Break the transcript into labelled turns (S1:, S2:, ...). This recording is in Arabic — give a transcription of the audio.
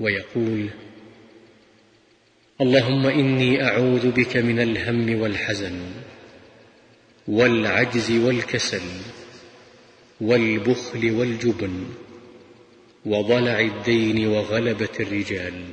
S1: ويقول اللهم إني أعوذ بك من الهم والحزن والعجز والكسل والبخل والجبن وضلع الدين وغلبة الرجال.